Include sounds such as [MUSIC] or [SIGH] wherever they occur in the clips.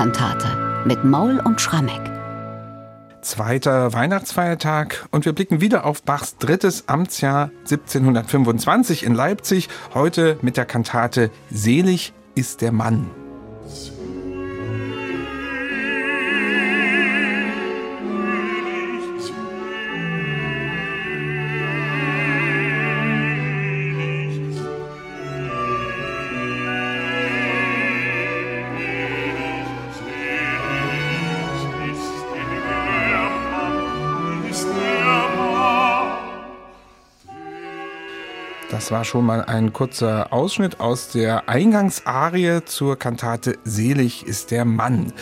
Weihnachtskantate mit Maul und Schrammeck. Zweiter Weihnachtsfeiertag und wir blicken wieder auf Bachs drittes Amtsjahr 1725 in Leipzig, heute mit der Kantate Selig ist der Mann. Das war schon mal ein kurzer Ausschnitt aus der Eingangsarie zur Kantate Selig ist der Mann.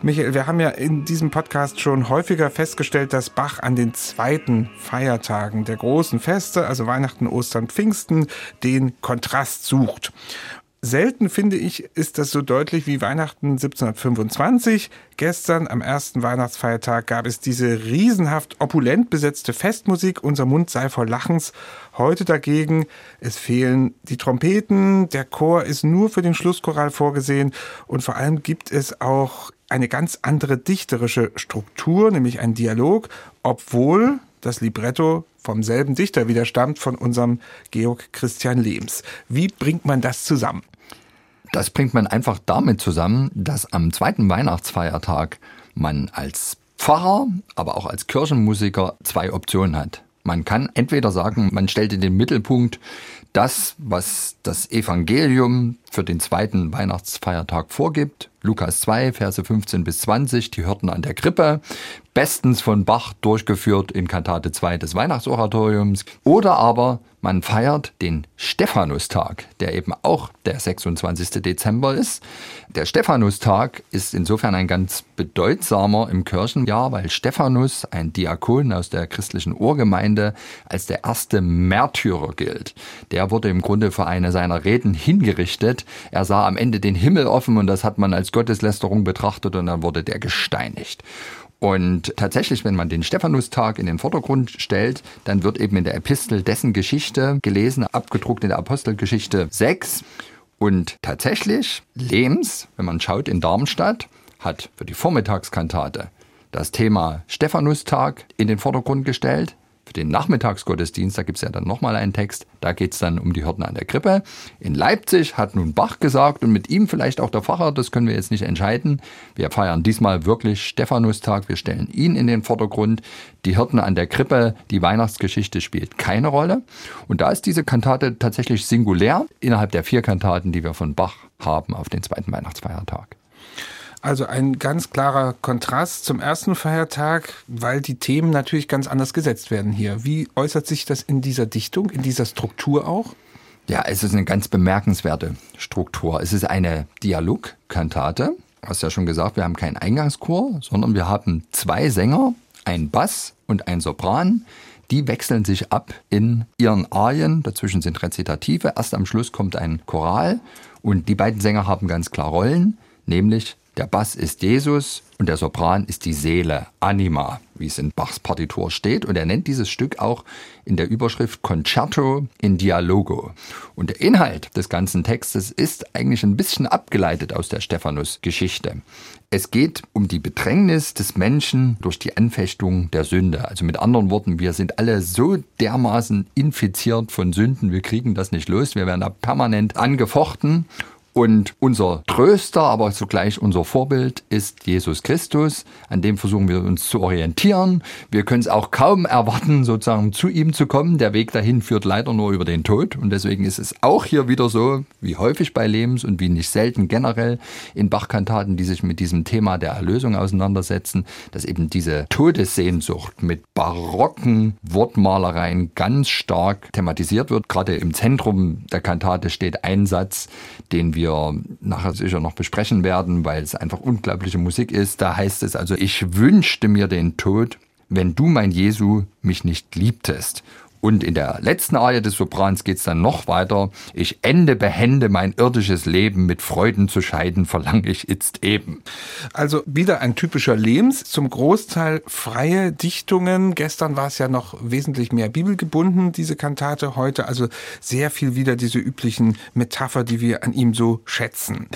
Michael, wir haben ja in diesem Podcast schon häufiger festgestellt, dass Bach an den zweiten Feiertagen der großen Feste, also Weihnachten, Ostern, Pfingsten, den Kontrast sucht. Selten, finde ich, ist das so deutlich wie Weihnachten 1725. Gestern am ersten Weihnachtsfeiertag gab es diese riesenhaft opulent besetzte Festmusik. Unser Mund sei voll Lachens. Heute dagegen, es fehlen die Trompeten. Der Chor ist nur für den Schlusschoral vorgesehen. Und vor allem gibt es auch eine ganz andere dichterische Struktur, nämlich ein Dialog, obwohl das Libretto vom selben Dichter wieder stammt, von unserem Georg Christian Lehms. Wie bringt man das zusammen? Das bringt man einfach damit zusammen, dass am zweiten Weihnachtsfeiertag man als Pfarrer, aber auch als Kirchenmusiker zwei Optionen hat. Man kann entweder sagen, man stellt in den Mittelpunkt das, was das Evangelium für den zweiten Weihnachtsfeiertag vorgibt. Lukas 2, Verse 15 bis 20, die hörten an der Krippe, bestens von Bach durchgeführt in Kantate 2 des Weihnachtsoratoriums. Oder aber man feiert den Stephanustag, der eben auch der 26. Dezember ist. Der Stephanustag ist insofern ein ganz bedeutsamer im Kirchenjahr, weil Stephanus, ein Diakon aus der christlichen Urgemeinde, als der erste Märtyrer gilt. Der wurde im Grunde für eine seiner Reden hingerichtet. Er sah am Ende den Himmel offen und das hat man als Gotteslästerung betrachtet und dann wurde der gesteinigt. Und tatsächlich, wenn man den Stephanustag in den Vordergrund stellt, dann wird eben in der Epistel dessen Geschichte gelesen, abgedruckt in der Apostelgeschichte 6. Und tatsächlich, Lehms, wenn man schaut in Darmstadt, hat für die Vormittagskantate das Thema Stephanustag in den Vordergrund gestellt. Für den Nachmittagsgottesdienst, da gibt es ja dann nochmal einen Text, da geht es dann um die Hirten an der Krippe. In Leipzig hat nun Bach gesagt und mit ihm vielleicht auch der Pfarrer, das können wir jetzt nicht entscheiden. Wir feiern diesmal wirklich Stephanustag, wir stellen ihn in den Vordergrund. Die Hirten an der Krippe, die Weihnachtsgeschichte spielt keine Rolle. Und da ist diese Kantate tatsächlich singulär innerhalb der vier Kantaten, die wir von Bach haben auf den zweiten Weihnachtsfeiertag. Also ein ganz klarer Kontrast zum ersten Feiertag, weil die Themen natürlich ganz anders gesetzt werden hier. Wie äußert sich das in dieser Dichtung, in dieser Struktur auch? Ja, es ist eine ganz bemerkenswerte Struktur. Es ist eine Dialogkantate. Du hast ja schon gesagt, wir haben keinen Eingangschor, sondern wir haben zwei Sänger, ein Bass und ein Sopran. Die wechseln sich ab in ihren Arien. Dazwischen sind Rezitative. Erst am Schluss kommt ein Choral. Und die beiden Sänger haben ganz klar Rollen, nämlich der Bass ist Jesus und der Sopran ist die Seele, Anima, wie es in Bachs Partitur steht. Und er nennt dieses Stück auch in der Überschrift Concerto in Dialogo. Und der Inhalt des ganzen Textes ist eigentlich ein bisschen abgeleitet aus der Stephanus-Geschichte. Es geht um die Bedrängnis des Menschen durch die Anfechtung der Sünde. Also mit anderen Worten, wir sind alle so dermaßen infiziert von Sünden, wir kriegen das nicht los, wir werden da permanent angefochten. Und unser Tröster, aber zugleich unser Vorbild ist Jesus Christus. An dem versuchen wir uns zu orientieren. Wir können es auch kaum erwarten, sozusagen zu ihm zu kommen. Der Weg dahin führt leider nur über den Tod. Und deswegen ist es auch hier wieder so, wie häufig bei Lebens und wie nicht selten generell in Bachkantaten, die sich mit diesem Thema der Erlösung auseinandersetzen, dass eben diese Todessehnsucht mit barocken Wortmalereien ganz stark thematisiert wird. Gerade im Zentrum der Kantate steht ein Satz, den wir wir nachher sicher noch besprechen werden, weil es einfach unglaubliche Musik ist. Da heißt es also, ich wünschte mir den Tod, wenn du, mein Jesu, mich nicht liebtest. Und in der letzten Arie des Soprans geht's dann noch weiter. Ich ende behende mein irdisches Leben, mit Freuden zu scheiden, verlange ich jetzt eben. Also wieder ein typischer Lems, zum Großteil freie Dichtungen. Gestern war es ja noch wesentlich mehr bibelgebunden, diese Kantate. Heute also sehr viel wieder diese üblichen Metapher, die wir an ihm so schätzen.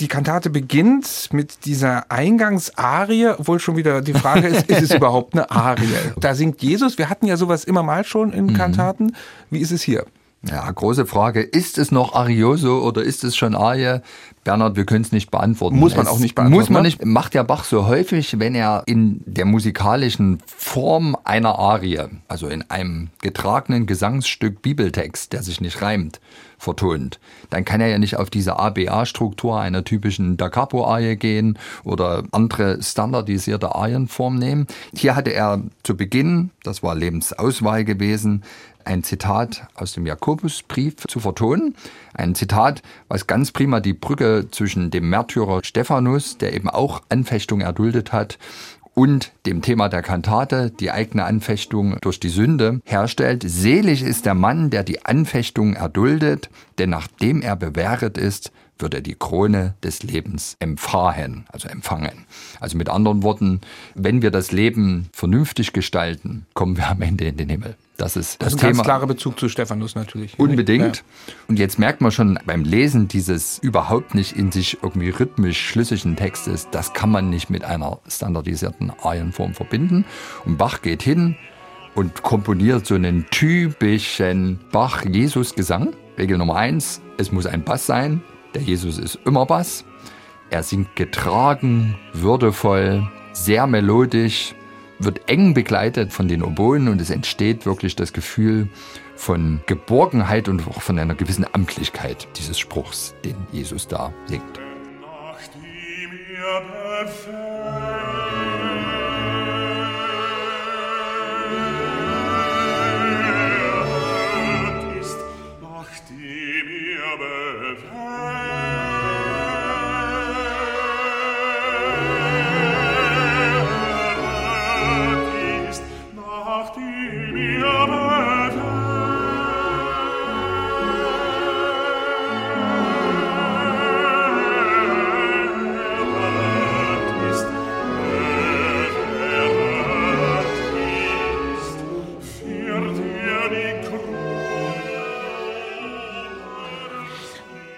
Die Kantate beginnt mit dieser Eingangsarie, obwohl schon wieder die Frage ist, ist es [LAUGHS] überhaupt eine Arie? Da singt Jesus. Wir hatten ja sowas immer mal schon in mhm. Kantaten. Wie ist es hier? Ja, große Frage. Ist es noch Arioso oder ist es schon Arie? Bernhard, wir können es nicht beantworten. Muss man es auch nicht beantworten. Muss man ne? nicht. Macht ja Bach so häufig, wenn er in der musikalischen Form einer Arie, also in einem getragenen Gesangsstück Bibeltext, der sich nicht reimt, vertont, dann kann er ja nicht auf diese ABA-Struktur einer typischen Da Capo-Arie gehen oder andere standardisierte Arienform nehmen. Hier hatte er zu Beginn, das war Lebensauswahl gewesen, ein Zitat aus dem Jakobusbrief zu vertonen. Ein Zitat, was ganz prima die Brücke zwischen dem Märtyrer Stephanus, der eben auch Anfechtung erduldet hat, und dem Thema der Kantate, die eigene Anfechtung durch die Sünde, herstellt. Selig ist der Mann, der die Anfechtung erduldet, denn nachdem er bewähret ist, wird er die Krone des Lebens empfahen, also empfangen. Also mit anderen Worten, wenn wir das Leben vernünftig gestalten, kommen wir am Ende in den Himmel. Das ist das, das ist ein Thema. ganz klarer Bezug zu Stephanus natürlich. Unbedingt. Ja. Und jetzt merkt man schon beim Lesen dieses überhaupt nicht in sich irgendwie rhythmisch schlüssigen Textes, das kann man nicht mit einer standardisierten Arienform verbinden. Und Bach geht hin und komponiert so einen typischen Bach-Jesus-Gesang. Regel Nummer eins, es muss ein Bass sein, der Jesus ist immer Bass. Er singt getragen, würdevoll, sehr melodisch, wird eng begleitet von den Oboen und es entsteht wirklich das Gefühl von Geborgenheit und auch von einer gewissen Amtlichkeit dieses Spruchs, den Jesus da singt. Nachdem er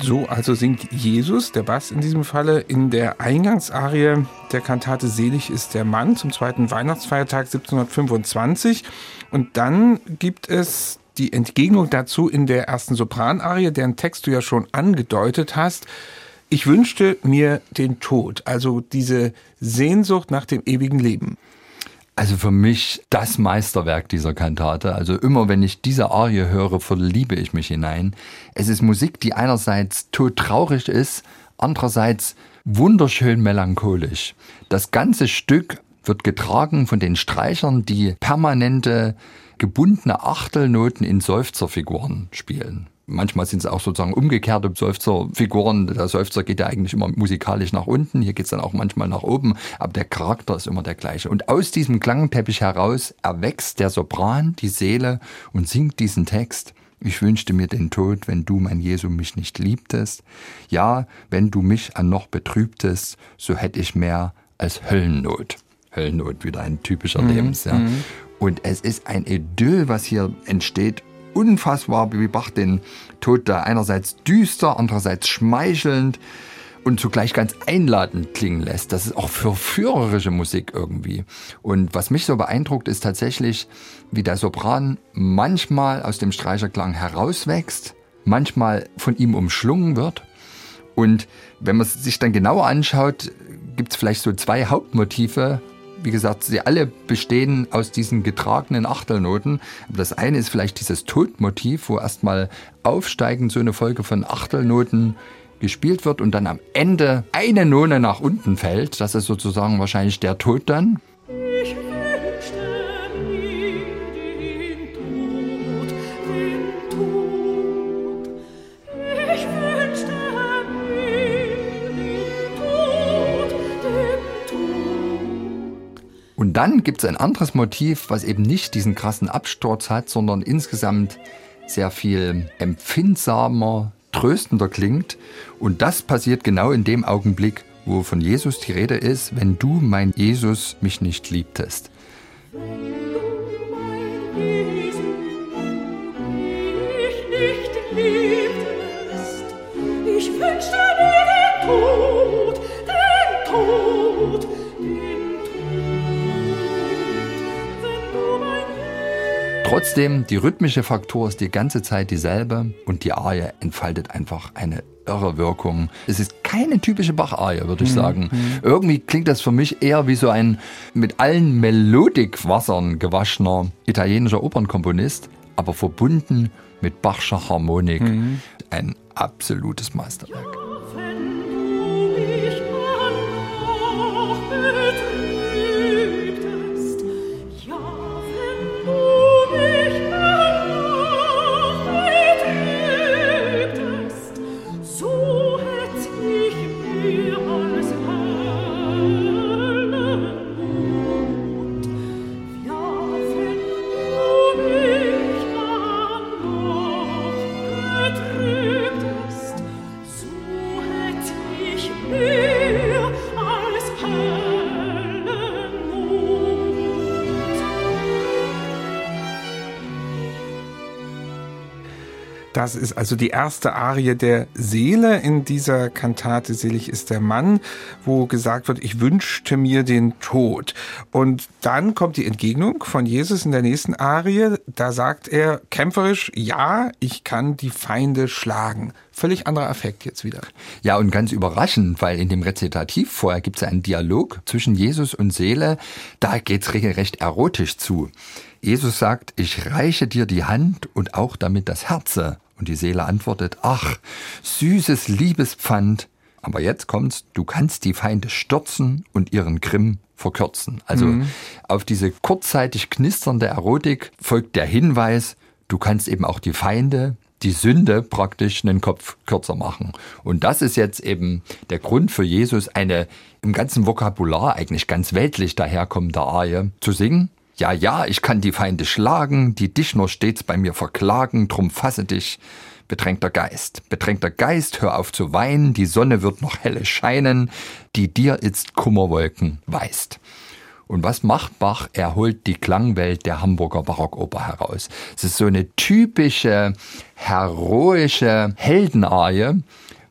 So also singt Jesus, der Bass in diesem Falle, in der Eingangsarie der Kantate Selig ist der Mann zum zweiten Weihnachtsfeiertag 1725. Und dann gibt es die Entgegnung dazu in der ersten Sopranarie, deren Text du ja schon angedeutet hast. Ich wünschte mir den Tod, also diese Sehnsucht nach dem ewigen Leben. Also für mich das Meisterwerk dieser Kantate. Also immer wenn ich diese Arie höre, verliebe ich mich hinein. Es ist Musik, die einerseits todtraurig ist, andererseits wunderschön melancholisch. Das ganze Stück wird getragen von den Streichern, die permanente gebundene Achtelnoten in Seufzerfiguren spielen. Manchmal sind es auch sozusagen umgekehrte Seufzerfiguren. Der Seufzer geht ja eigentlich immer musikalisch nach unten. Hier geht es dann auch manchmal nach oben. Aber der Charakter ist immer der gleiche. Und aus diesem Klangteppich heraus erwächst der Sopran die Seele und singt diesen Text. Ich wünschte mir den Tod, wenn du, mein Jesu, mich nicht liebtest. Ja, wenn du mich an noch betrübtest, so hätte ich mehr als Höllennot. Höllennot, wieder ein typischer mhm. Lebens, ja. Mhm. Und es ist ein Idyll, was hier entsteht, unfassbar, wie Bach den Tod da einerseits düster, andererseits schmeichelnd und zugleich ganz einladend klingen lässt. Das ist auch für führerische Musik irgendwie. Und was mich so beeindruckt, ist tatsächlich, wie der Sopran manchmal aus dem Streicherklang herauswächst, manchmal von ihm umschlungen wird. Und wenn man sich dann genauer anschaut, gibt es vielleicht so zwei Hauptmotive, wie gesagt, sie alle bestehen aus diesen getragenen Achtelnoten. Das eine ist vielleicht dieses Todmotiv, wo erstmal aufsteigend so eine Folge von Achtelnoten gespielt wird und dann am Ende eine None nach unten fällt. Das ist sozusagen wahrscheinlich der Tod dann. Dann gibt es ein anderes Motiv, was eben nicht diesen krassen Absturz hat, sondern insgesamt sehr viel empfindsamer, tröstender klingt. Und das passiert genau in dem Augenblick, wo von Jesus die Rede ist, wenn du, mein Jesus, mich nicht liebtest. Trotzdem, die rhythmische Faktor ist die ganze Zeit dieselbe und die Arie entfaltet einfach eine irre Wirkung. Es ist keine typische Bach-Arie, würde ich mhm. sagen. Mhm. Irgendwie klingt das für mich eher wie so ein mit allen Melodikwassern gewaschener italienischer Opernkomponist, aber verbunden mit Bachscher Harmonik. Mhm. Ein absolutes Meisterwerk. Das ist also die erste Arie der Seele in dieser Kantate Selig ist der Mann, wo gesagt wird, ich wünschte mir den Tod. Und dann kommt die Entgegnung von Jesus in der nächsten Arie. Da sagt er kämpferisch, ja, ich kann die Feinde schlagen. Völlig anderer Effekt jetzt wieder. Ja, und ganz überraschend, weil in dem Rezitativ vorher gibt es einen Dialog zwischen Jesus und Seele. Da geht's regelrecht erotisch zu. Jesus sagt, ich reiche dir die Hand und auch damit das Herze. Und die Seele antwortet, ach, süßes Liebespfand. Aber jetzt kommt's, du kannst die Feinde stürzen und ihren Grimm verkürzen. Also mhm. auf diese kurzzeitig knisternde Erotik folgt der Hinweis, du kannst eben auch die Feinde, die Sünde praktisch einen Kopf kürzer machen. Und das ist jetzt eben der Grund für Jesus, eine im ganzen Vokabular eigentlich ganz weltlich daherkommende Arie zu singen. Ja, ja, ich kann die Feinde schlagen, die dich nur stets bei mir verklagen, drum fasse dich, bedrängter Geist. Bedrängter Geist, hör auf zu weinen, die Sonne wird noch helle scheinen, die dir jetzt Kummerwolken weist. Und was macht Bach? Er holt die Klangwelt der Hamburger Barockoper heraus. Es ist so eine typische, heroische Heldenarie,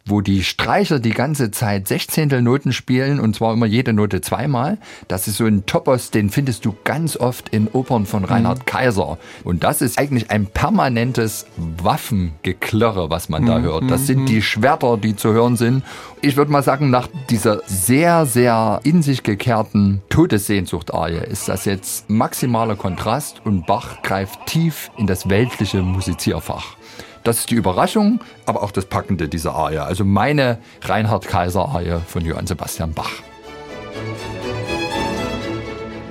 wo die Streicher die ganze Zeit Sechzehntelnoten spielen und zwar immer jede Note zweimal. Das ist so ein Topos, den findest du ganz oft in Opern von Reinhard mhm. Kaiser. Und das ist eigentlich ein permanentes Waffengeklirre, was man da mhm. hört. Das sind mhm. die Schwerter, die zu hören sind. Ich würde mal sagen, nach dieser sehr, sehr in sich gekehrten Todessehnsucht-Arie ist das jetzt maximaler Kontrast und Bach greift tief in das weltliche Musizierfach. Das ist die Überraschung, aber auch das Packende dieser Arie. Also meine Reinhard Kaiser Arie von Johann Sebastian Bach.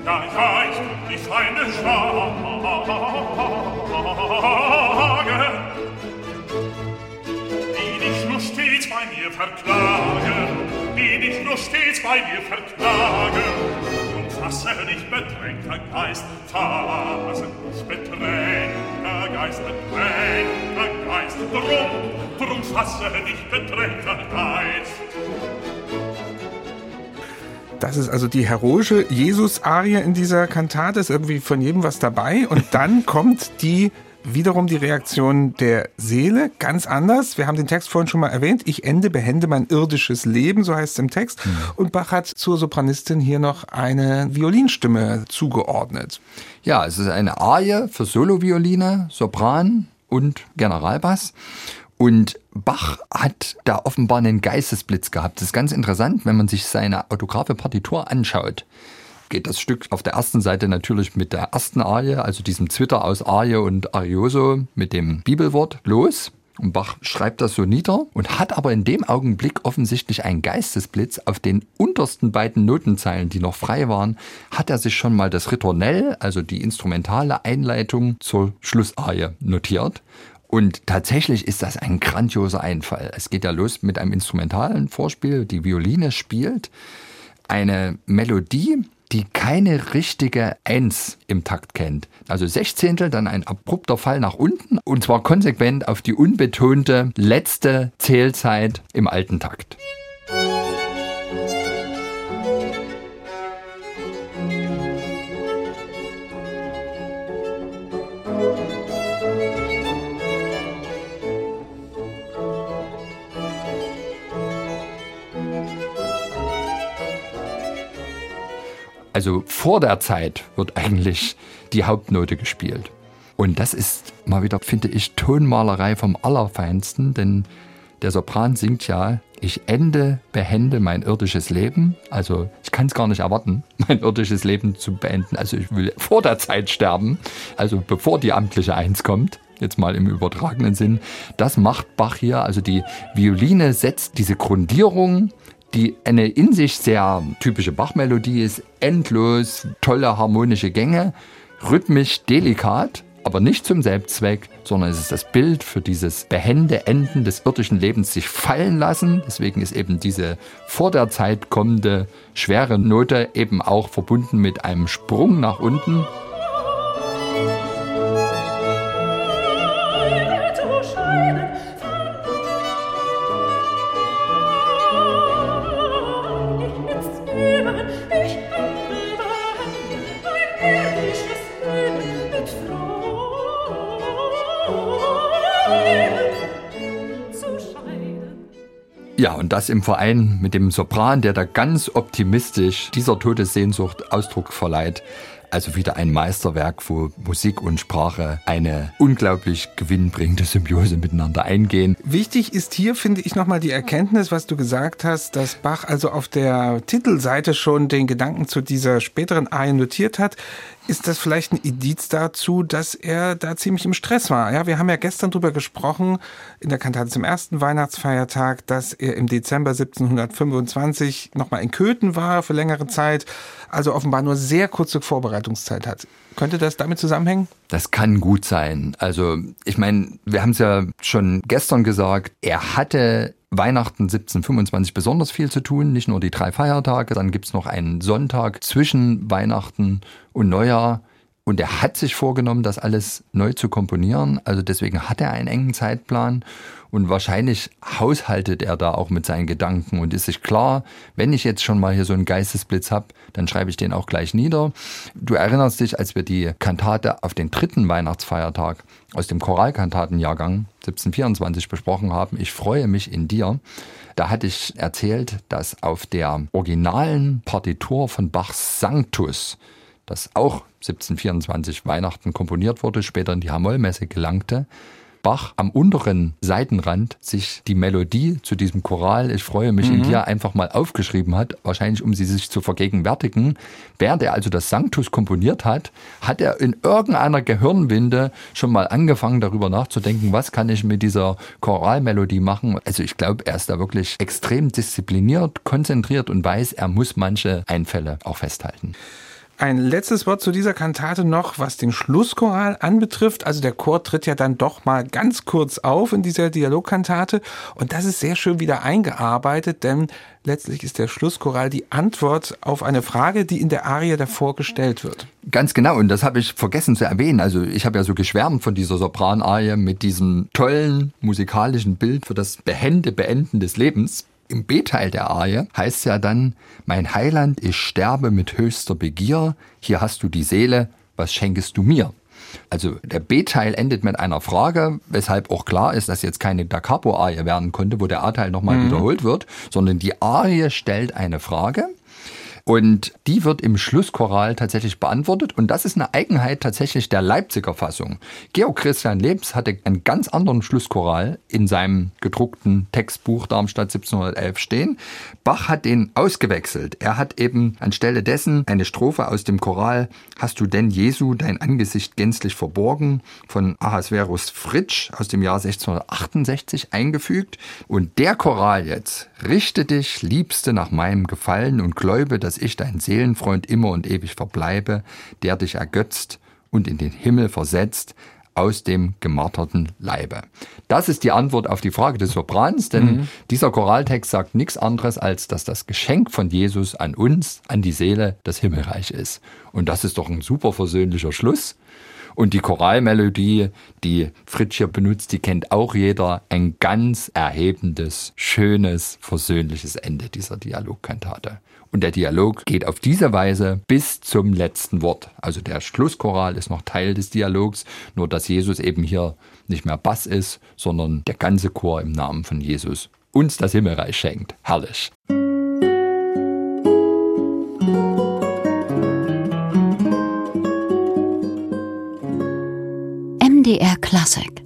Da reicht die Feinde schlagen, die dich nur stets bei mir verklagen, die dich nur stets bei mir verklagen fasse dich bedrängter Geist, fasse dich bedrängter Geist, bedrängter Geist, drum, drum fasse dich bedrängter Geist. Das ist also die heroische Jesus-Arie in dieser Kantate, ist irgendwie von jedem was dabei. Und dann kommt die wiederum die Reaktion der Seele, ganz anders. Wir haben den Text vorhin schon mal erwähnt. Ich ende, behende mein irdisches Leben, so heißt es im Text. Mhm. Und Bach hat zur Sopranistin hier noch eine Violinstimme zugeordnet. Ja, es ist eine Arie für Solovioline, Sopran und Generalbass. Und Bach hat da offenbar einen Geistesblitz gehabt. Das ist ganz interessant, wenn man sich seine autographe Partitur anschaut geht das Stück auf der ersten Seite natürlich mit der ersten Arie, also diesem Zwitter aus Arie und Arioso mit dem Bibelwort los. Und Bach schreibt das so nieder und hat aber in dem Augenblick offensichtlich einen Geistesblitz. Auf den untersten beiden Notenzeilen, die noch frei waren, hat er sich schon mal das Ritornell, also die instrumentale Einleitung zur Schlussarie notiert. Und tatsächlich ist das ein grandioser Einfall. Es geht ja los mit einem instrumentalen Vorspiel, die Violine spielt eine Melodie, die keine richtige Eins im Takt kennt. Also Sechzehntel, dann ein abrupter Fall nach unten und zwar konsequent auf die unbetonte letzte Zählzeit im alten Takt. Also vor der Zeit wird eigentlich die Hauptnote gespielt. Und das ist mal wieder, finde ich, Tonmalerei vom Allerfeinsten, denn der Sopran singt ja, ich ende, behende mein irdisches Leben. Also ich kann es gar nicht erwarten, [LAUGHS] mein irdisches Leben zu beenden. Also ich will vor der Zeit sterben, also bevor die amtliche Eins kommt. Jetzt mal im übertragenen Sinn. Das macht Bach hier. Also die Violine setzt diese Grundierung die eine in sich sehr typische Bach-Melodie ist, endlos, tolle harmonische Gänge, rhythmisch delikat, aber nicht zum Selbstzweck, sondern es ist das Bild für dieses behende Enden des irdischen Lebens sich fallen lassen. Deswegen ist eben diese vor der Zeit kommende schwere Note eben auch verbunden mit einem Sprung nach unten. Das im Verein mit dem Sopran, der da ganz optimistisch dieser Todessehnsucht Ausdruck verleiht. Also wieder ein Meisterwerk, wo Musik und Sprache eine unglaublich gewinnbringende Symbiose miteinander eingehen. Wichtig ist hier, finde ich, nochmal die Erkenntnis, was du gesagt hast, dass Bach also auf der Titelseite schon den Gedanken zu dieser späteren Arie notiert hat. Ist das vielleicht ein Indiz dazu, dass er da ziemlich im Stress war? Ja, wir haben ja gestern drüber gesprochen, in der Kantate zum ersten Weihnachtsfeiertag, dass er im Dezember 1725 nochmal in Köthen war für längere Zeit, also offenbar nur sehr kurze Vorbereitungszeit hat. Könnte das damit zusammenhängen? Das kann gut sein. Also, ich meine, wir haben es ja schon gestern gesagt, er hatte Weihnachten 1725 besonders viel zu tun, nicht nur die drei Feiertage, dann gibt's noch einen Sonntag zwischen Weihnachten und Neujahr. Und er hat sich vorgenommen, das alles neu zu komponieren. Also deswegen hat er einen engen Zeitplan. Und wahrscheinlich haushaltet er da auch mit seinen Gedanken und ist sich klar, wenn ich jetzt schon mal hier so einen Geistesblitz habe, dann schreibe ich den auch gleich nieder. Du erinnerst dich, als wir die Kantate auf den dritten Weihnachtsfeiertag aus dem Choralkantatenjahrgang 1724 besprochen haben, ich freue mich in dir. Da hatte ich erzählt, dass auf der originalen Partitur von Bachs Sanctus, das auch 1724 Weihnachten komponiert wurde, später in die Hamollmesse gelangte, Bach am unteren Seitenrand sich die Melodie zu diesem Choral Ich freue mich mhm. in dir einfach mal aufgeschrieben hat, wahrscheinlich um sie sich zu vergegenwärtigen. Während er also das Sanctus komponiert hat, hat er in irgendeiner Gehirnwinde schon mal angefangen darüber nachzudenken, was kann ich mit dieser Choralmelodie machen. Also ich glaube, er ist da wirklich extrem diszipliniert, konzentriert und weiß, er muss manche Einfälle auch festhalten. Ein letztes Wort zu dieser Kantate noch, was den Schlusschoral anbetrifft. Also der Chor tritt ja dann doch mal ganz kurz auf in dieser Dialogkantate und das ist sehr schön wieder eingearbeitet, denn letztlich ist der Schlusschoral die Antwort auf eine Frage, die in der Arie davor gestellt wird. Ganz genau, und das habe ich vergessen zu erwähnen. Also ich habe ja so geschwärmt von dieser Sopranarie mit diesem tollen musikalischen Bild für das behende Beenden des Lebens. Im B-Teil der Arie heißt ja dann, mein Heiland, ich sterbe mit höchster Begier, hier hast du die Seele, was schenkest du mir? Also der B-Teil endet mit einer Frage, weshalb auch klar ist, dass jetzt keine Da Capo-Arie werden konnte, wo der A-Teil nochmal mhm. wiederholt wird, sondern die Arie stellt eine Frage und die wird im Schlusschoral tatsächlich beantwortet. Und das ist eine Eigenheit tatsächlich der Leipziger Fassung. Georg Christian Lebs hatte einen ganz anderen Schlusschoral in seinem gedruckten Textbuch Darmstadt 1711 stehen. Bach hat den ausgewechselt. Er hat eben anstelle dessen eine Strophe aus dem Choral Hast du denn Jesu dein Angesicht gänzlich verborgen von Ahasverus Fritsch aus dem Jahr 1668 eingefügt. Und der Choral jetzt, richte dich, Liebste, nach meinem Gefallen und gläube, dass ich dein Seelenfreund immer und ewig verbleibe, der dich ergötzt und in den Himmel versetzt, aus dem gemarterten Leibe. Das ist die Antwort auf die Frage des Soprans, denn mhm. dieser Choraltext sagt nichts anderes, als dass das Geschenk von Jesus an uns, an die Seele, das Himmelreich ist. Und das ist doch ein super versöhnlicher Schluss. Und die Choralmelodie, die Fritsch hier benutzt, die kennt auch jeder. Ein ganz erhebendes, schönes, versöhnliches Ende dieser Dialogkantate. Und der Dialog geht auf diese Weise bis zum letzten Wort. Also der Schlusschoral ist noch Teil des Dialogs, nur dass Jesus eben hier nicht mehr Bass ist, sondern der ganze Chor im Namen von Jesus uns das Himmelreich schenkt. Herrlich. MDR Classic